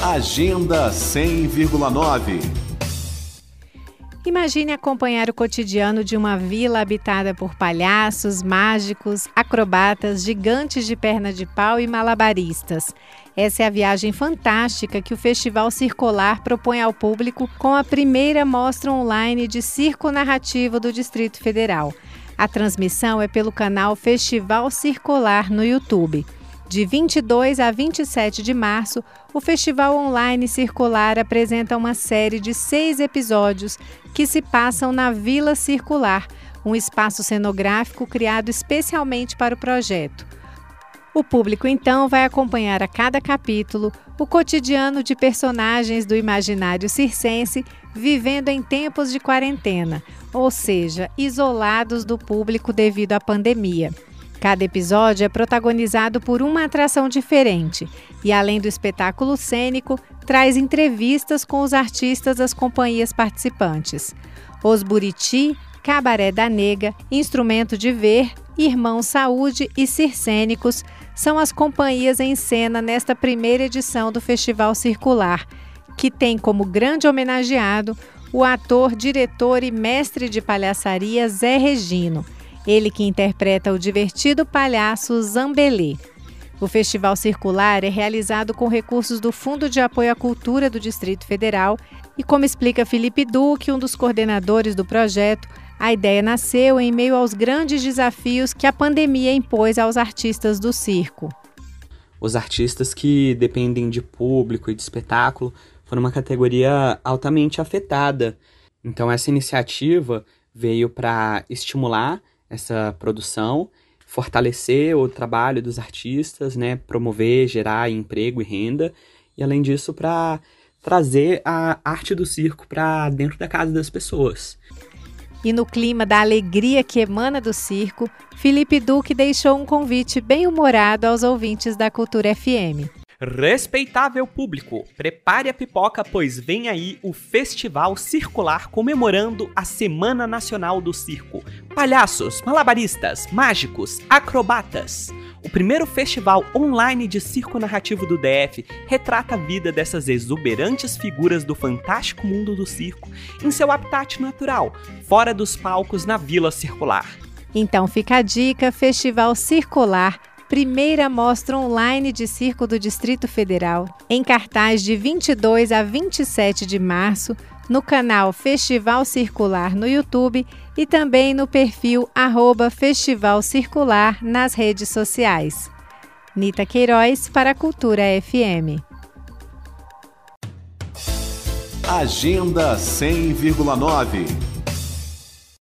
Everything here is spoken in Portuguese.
Agenda 100,9 Imagine acompanhar o cotidiano de uma vila habitada por palhaços, mágicos, acrobatas, gigantes de perna de pau e malabaristas. Essa é a viagem fantástica que o Festival Circular propõe ao público com a primeira mostra online de circo narrativo do Distrito Federal. A transmissão é pelo canal Festival Circular no YouTube. De 22 a 27 de março, o Festival Online Circular apresenta uma série de seis episódios que se passam na Vila Circular, um espaço cenográfico criado especialmente para o projeto. O público então vai acompanhar a cada capítulo o cotidiano de personagens do imaginário circense vivendo em tempos de quarentena, ou seja, isolados do público devido à pandemia. Cada episódio é protagonizado por uma atração diferente e, além do espetáculo cênico, traz entrevistas com os artistas das companhias participantes. Os Buriti, Cabaré da Nega, Instrumento de Ver, Irmão Saúde e Circênicos são as companhias em cena nesta primeira edição do Festival Circular, que tem como grande homenageado o ator, diretor e mestre de palhaçaria Zé Regino ele que interpreta o divertido palhaço Zambelê. O Festival Circular é realizado com recursos do Fundo de Apoio à Cultura do Distrito Federal e, como explica Felipe Duque, um dos coordenadores do projeto, a ideia nasceu em meio aos grandes desafios que a pandemia impôs aos artistas do circo. Os artistas que dependem de público e de espetáculo foram uma categoria altamente afetada. Então, essa iniciativa veio para estimular essa produção, fortalecer o trabalho dos artistas, né, promover, gerar emprego e renda, e além disso para trazer a arte do circo para dentro da casa das pessoas. E no clima da alegria que emana do circo, Felipe Duque deixou um convite bem humorado aos ouvintes da Cultura FM. Respeitável público, prepare a pipoca, pois vem aí o Festival Circular comemorando a Semana Nacional do Circo. Palhaços, malabaristas, mágicos, acrobatas. O primeiro festival online de circo narrativo do DF retrata a vida dessas exuberantes figuras do fantástico mundo do circo em seu habitat natural, fora dos palcos na Vila Circular. Então fica a dica: Festival Circular primeira mostra online de circo do Distrito Federal, em cartaz de 22 a 27 de março, no canal Festival Circular no YouTube e também no perfil arroba Festival Circular nas redes sociais. Nita Queiroz para a Cultura FM. Agenda 100,9